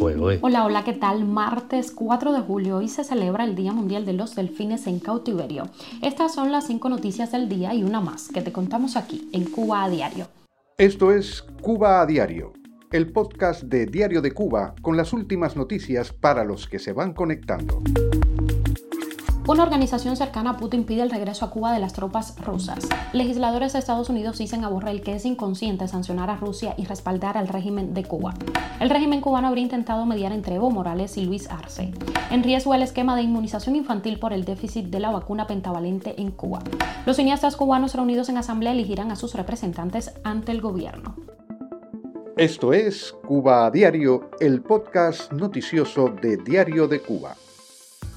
Hola, hola, ¿qué tal? Martes 4 de julio, hoy se celebra el Día Mundial de los Delfines en Cautiverio. Estas son las cinco noticias del día y una más que te contamos aquí en Cuba a Diario. Esto es Cuba a Diario, el podcast de Diario de Cuba con las últimas noticias para los que se van conectando. Una organización cercana a Putin pide el regreso a Cuba de las tropas rusas. Legisladores de Estados Unidos dicen a Borrell que es inconsciente sancionar a Rusia y respaldar al régimen de Cuba. El régimen cubano habría intentado mediar entre Evo Morales y Luis Arce. En riesgo el esquema de inmunización infantil por el déficit de la vacuna pentavalente en Cuba. Los cineastas cubanos reunidos en asamblea elegirán a sus representantes ante el gobierno. Esto es Cuba a Diario, el podcast noticioso de Diario de Cuba.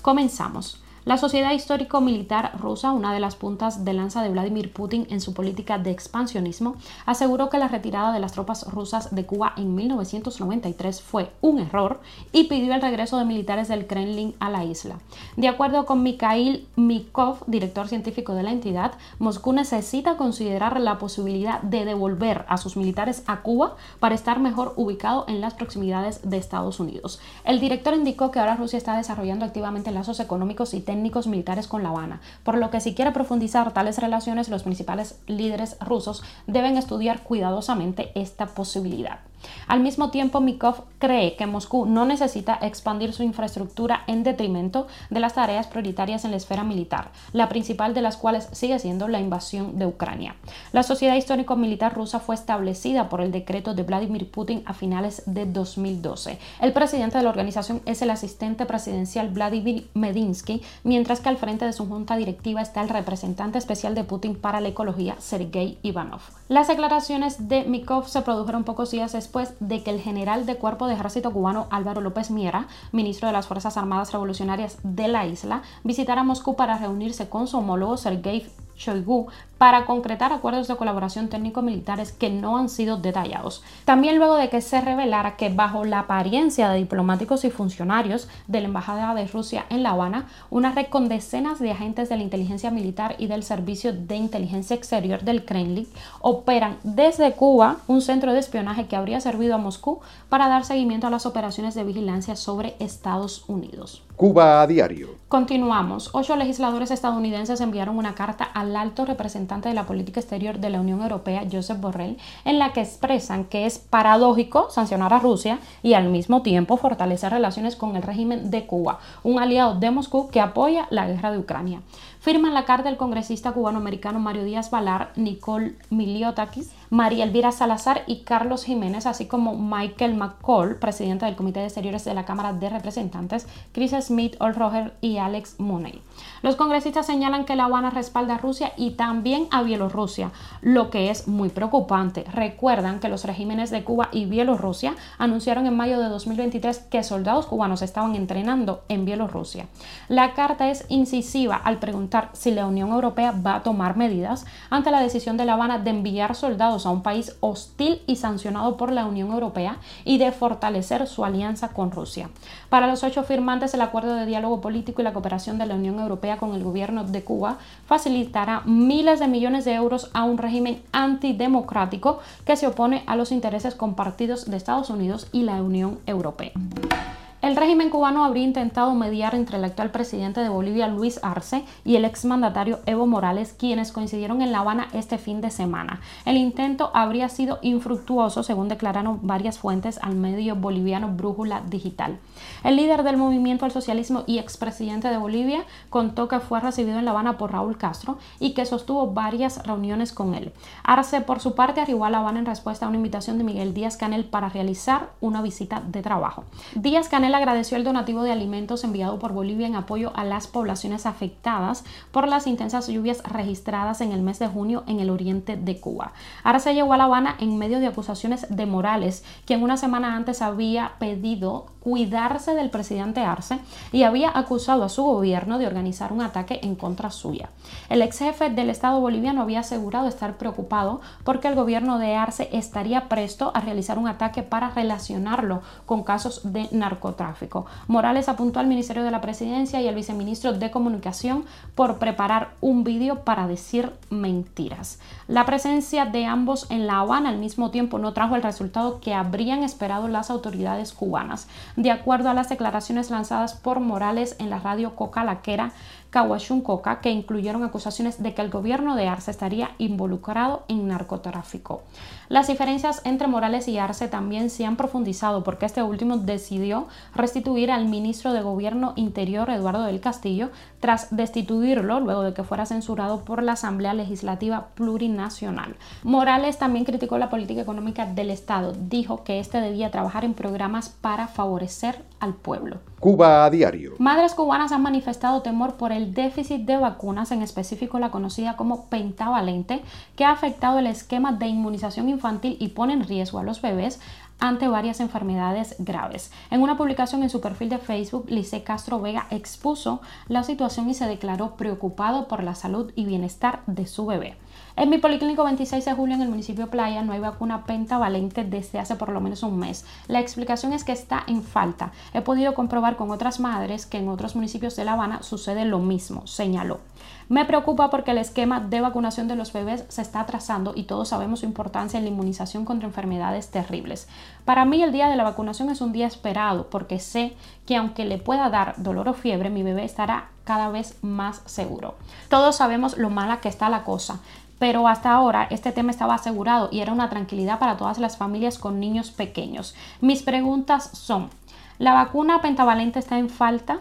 Comenzamos. La Sociedad Histórico-Militar rusa, una de las puntas de lanza de Vladimir Putin en su política de expansionismo, aseguró que la retirada de las tropas rusas de Cuba en 1993 fue un error y pidió el regreso de militares del Kremlin a la isla. De acuerdo con Mikhail Mikov, director científico de la entidad, Moscú necesita considerar la posibilidad de devolver a sus militares a Cuba para estar mejor ubicado en las proximidades de Estados Unidos. El director indicó que ahora Rusia está desarrollando activamente lazos económicos y técnicos militares con La Habana, por lo que si quiere profundizar tales relaciones, los principales líderes rusos deben estudiar cuidadosamente esta posibilidad. Al mismo tiempo, Mikov cree que Moscú no necesita expandir su infraestructura en detrimento de las tareas prioritarias en la esfera militar, la principal de las cuales sigue siendo la invasión de Ucrania. La Sociedad Histórico-Militar rusa fue establecida por el decreto de Vladimir Putin a finales de 2012. El presidente de la organización es el asistente presidencial Vladimir Medinsky, mientras que al frente de su junta directiva está el representante especial de Putin para la ecología, Sergei Ivanov. Las declaraciones de Mikov se produjeron pocos días después de que el general de cuerpo de ejército cubano Álvaro López Miera, ministro de las Fuerzas Armadas Revolucionarias de la isla, visitara Moscú para reunirse con su homólogo Sergei Shoigu para concretar acuerdos de colaboración técnico-militares que no han sido detallados. También luego de que se revelara que bajo la apariencia de diplomáticos y funcionarios de la Embajada de Rusia en La Habana, una red con decenas de agentes de la inteligencia militar y del Servicio de Inteligencia Exterior del Kremlin operan desde Cuba un centro de espionaje que habría servido a Moscú para dar seguimiento a las operaciones de vigilancia sobre Estados Unidos. Cuba a diario. Continuamos. Ocho legisladores estadounidenses enviaron una carta al alto representante de la política exterior de la Unión Europea, Joseph Borrell, en la que expresan que es paradójico sancionar a Rusia y al mismo tiempo fortalecer relaciones con el régimen de Cuba, un aliado de Moscú que apoya la guerra de Ucrania. Firman la carta el congresista cubano-americano Mario Díaz Valar, Nicole Miliotakis, María Elvira Salazar y Carlos Jiménez, así como Michael McCall, presidente del Comité de Exteriores de la Cámara de Representantes, Chris Smith, Ol Roger y Alex Mooney. Los congresistas señalan que La Habana respalda a Rusia y también a Bielorrusia, lo que es muy preocupante. Recuerdan que los regímenes de Cuba y Bielorrusia anunciaron en mayo de 2023 que soldados cubanos estaban entrenando en Bielorrusia. La carta es incisiva al preguntar si la Unión Europea va a tomar medidas ante la decisión de La Habana de enviar soldados a un país hostil y sancionado por la Unión Europea y de fortalecer su alianza con Rusia. Para los ocho firmantes, el acuerdo de diálogo político y la cooperación de la Unión Europea con el gobierno de Cuba facilitará miles de millones de euros a un régimen antidemocrático que se opone a los intereses compartidos de Estados Unidos y la Unión Europea. El régimen cubano habría intentado mediar entre el actual presidente de Bolivia, Luis Arce, y el exmandatario Evo Morales, quienes coincidieron en La Habana este fin de semana. El intento habría sido infructuoso, según declararon varias fuentes al medio boliviano Brújula Digital. El líder del movimiento al socialismo y expresidente de Bolivia contó que fue recibido en La Habana por Raúl Castro y que sostuvo varias reuniones con él. Arce, por su parte, arribó a La Habana en respuesta a una invitación de Miguel Díaz Canel para realizar una visita de trabajo. Díaz Canel agradeció el donativo de alimentos enviado por Bolivia en apoyo a las poblaciones afectadas por las intensas lluvias registradas en el mes de junio en el oriente de Cuba. Se llegó a La Habana en medio de acusaciones de Morales, quien una semana antes había pedido cuidarse del presidente Arce y había acusado a su gobierno de organizar un ataque en contra suya. El ex jefe del Estado boliviano había asegurado estar preocupado porque el gobierno de Arce estaría presto a realizar un ataque para relacionarlo con casos de narcotráfico. Morales apuntó al Ministerio de la Presidencia y al viceministro de Comunicación por preparar un vídeo para decir mentiras. La presencia de ambos en La Habana al mismo tiempo no trajo el resultado que habrían esperado las autoridades cubanas. De acuerdo a las declaraciones lanzadas por Morales en la radio Coca Laquera, Kawashun Coca, que incluyeron acusaciones de que el gobierno de Arce estaría involucrado en narcotráfico. Las diferencias entre Morales y Arce también se han profundizado porque este último decidió restituir al ministro de Gobierno Interior Eduardo del Castillo tras destituirlo luego de que fuera censurado por la Asamblea Legislativa Plurinacional. Morales también criticó la política económica del Estado, dijo que este debía trabajar en programas para favorecer al pueblo. Cuba a diario. Madres cubanas han manifestado temor por el déficit de vacunas, en específico la conocida como pentavalente, que ha afectado el esquema de inmunización infantil y pone en riesgo a los bebés ante varias enfermedades graves. En una publicación en su perfil de Facebook, Lice Castro Vega expuso la situación y se declaró preocupado por la salud y bienestar de su bebé. En mi policlínico 26 de julio en el municipio Playa no hay vacuna pentavalente desde hace por lo menos un mes. La explicación es que está en falta. He podido comprobar con otras madres que en otros municipios de La Habana sucede lo mismo, señaló. Me preocupa porque el esquema de vacunación de los bebés se está atrasando y todos sabemos su importancia en la inmunización contra enfermedades terribles. Para mí el día de la vacunación es un día esperado porque sé que aunque le pueda dar dolor o fiebre, mi bebé estará cada vez más seguro. Todos sabemos lo mala que está la cosa pero hasta ahora este tema estaba asegurado y era una tranquilidad para todas las familias con niños pequeños. Mis preguntas son, ¿la vacuna pentavalente está en falta?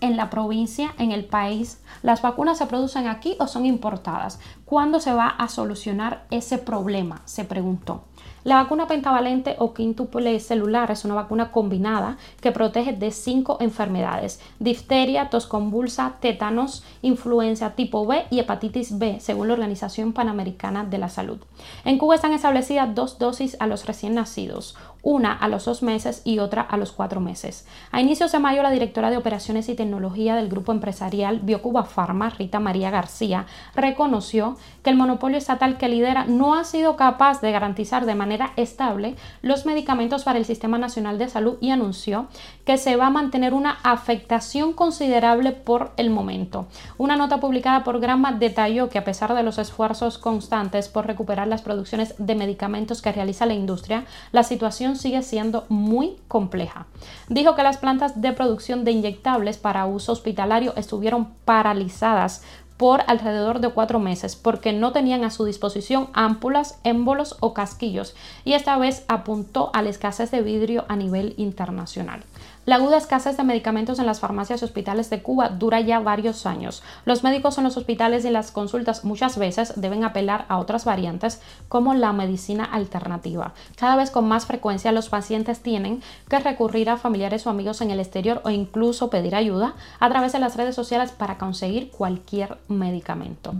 en la provincia, en el país? ¿Las vacunas se producen aquí o son importadas? ¿Cuándo se va a solucionar ese problema? Se preguntó. La vacuna pentavalente o quíntuple celular es una vacuna combinada que protege de cinco enfermedades: difteria, tos convulsa, tétanos, influenza tipo B y hepatitis B, según la Organización Panamericana de la Salud. En Cuba están establecidas dos dosis a los recién nacidos, una a los dos meses y otra a los cuatro meses. A inicios de mayo, la directora de Operaciones y Tecnología del grupo empresarial Biocuba Pharma, Rita María García, reconoció que el monopolio estatal que lidera no ha sido capaz de garantizar de manera estable los medicamentos para el Sistema Nacional de Salud y anunció que se va a mantener una afectación considerable por el momento. Una nota publicada por Gramma detalló que a pesar de los esfuerzos constantes por recuperar las producciones de medicamentos que realiza la industria, la situación sigue siendo muy compleja. Dijo que las plantas de producción de inyectables para uso hospitalario estuvieron paralizadas por alrededor de cuatro meses porque no tenían a su disposición ámpulas, émbolos o casquillos y esta vez apuntó a la escasez de vidrio a nivel internacional. La aguda escasez de medicamentos en las farmacias y hospitales de Cuba dura ya varios años. Los médicos en los hospitales y las consultas muchas veces deben apelar a otras variantes como la medicina alternativa. Cada vez con más frecuencia los pacientes tienen que recurrir a familiares o amigos en el exterior o incluso pedir ayuda a través de las redes sociales para conseguir cualquier medicamento.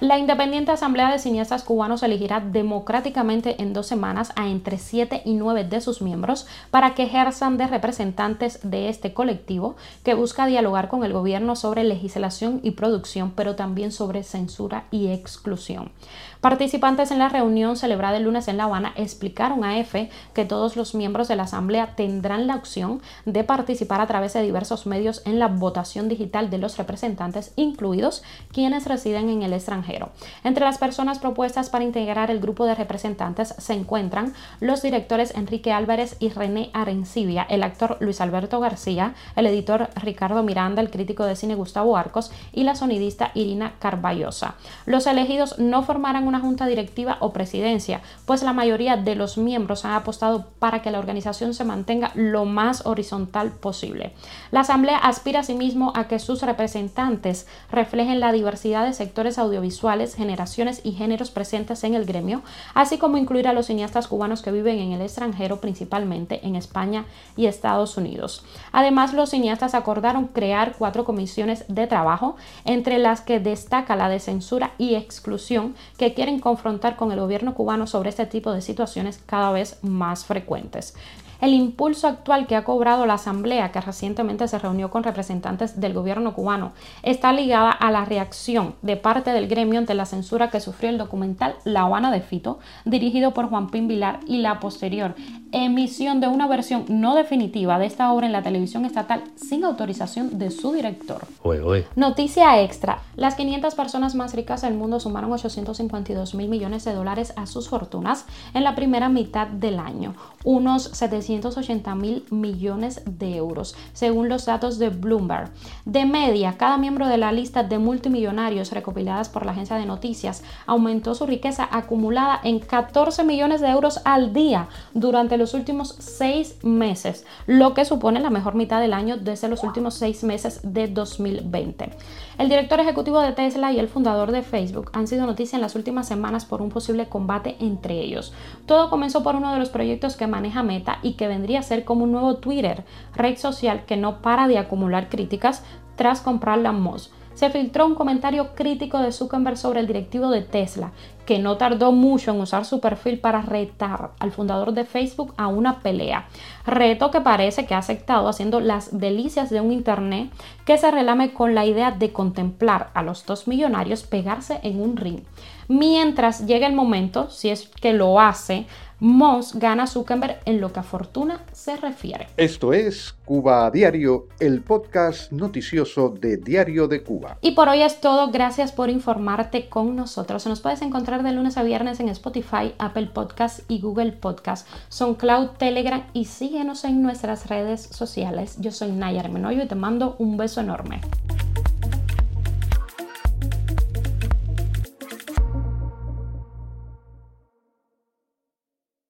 La Independiente Asamblea de Cineastas Cubanos elegirá democráticamente en dos semanas a entre 7 y 9 de sus miembros para que ejerzan de representantes de este colectivo que busca dialogar con el gobierno sobre legislación y producción, pero también sobre censura y exclusión. Participantes en la reunión celebrada el lunes en La Habana explicaron a EFE que todos los miembros de la Asamblea tendrán la opción de participar a través de diversos medios en la votación digital de los representantes, incluidos quienes residen en el extranjero. Entre las personas propuestas para integrar el grupo de representantes se encuentran los directores Enrique Álvarez y René Arencibia, el actor Luis Alberto García, el editor Ricardo Miranda, el crítico de cine Gustavo Arcos y la sonidista Irina Carballosa. Los elegidos no formarán una junta directiva o presidencia, pues la mayoría de los miembros han apostado para que la organización se mantenga lo más horizontal posible. La Asamblea aspira asimismo a que sus representantes reflejen la diversidad de sectores audiovisuales, generaciones y géneros presentes en el gremio, así como incluir a los cineastas cubanos que viven en el extranjero, principalmente en España y Estados Unidos. Además, los cineastas acordaron crear cuatro comisiones de trabajo, entre las que destaca la de censura y exclusión, que quieren confrontar con el gobierno cubano sobre este tipo de situaciones cada vez más frecuentes. El impulso actual que ha cobrado la Asamblea, que recientemente se reunió con representantes del gobierno cubano, está ligada a la reacción de parte del gremio ante la censura que sufrió el documental La Habana de Fito, dirigido por Juan Pín Vilar, y la posterior emisión de una versión no definitiva de esta obra en la televisión estatal sin autorización de su director. Noticia extra, las 500 personas más ricas del mundo sumaron 852 mil millones de dólares a sus fortunas en la primera mitad del año, unos 780 mil millones de euros, según los datos de Bloomberg. De media, cada miembro de la lista de multimillonarios recopiladas por la agencia de noticias aumentó su riqueza acumulada en 14 millones de euros al día durante los últimos seis meses, lo que supone la mejor mitad del año desde los últimos seis meses de 2020. El director ejecutivo de Tesla y el fundador de Facebook han sido noticia en las últimas semanas por un posible combate entre ellos. Todo comenzó por uno de los proyectos que maneja Meta y que vendría a ser como un nuevo Twitter, red social que no para de acumular críticas tras comprar la Moss se filtró un comentario crítico de Zuckerberg sobre el directivo de Tesla, que no tardó mucho en usar su perfil para retar al fundador de Facebook a una pelea. Reto que parece que ha aceptado haciendo las delicias de un Internet que se relame con la idea de contemplar a los dos millonarios pegarse en un ring. Mientras llegue el momento, si es que lo hace, Moss gana Zuckerberg en lo que a fortuna se refiere. Esto es Cuba a Diario, el podcast noticioso de Diario de Cuba. Y por hoy es todo. Gracias por informarte con nosotros. Nos puedes encontrar de lunes a viernes en Spotify, Apple Podcast y Google Podcast. Son Cloud, Telegram y síguenos en nuestras redes sociales. Yo soy Nayar Menoyo y te mando un beso enorme.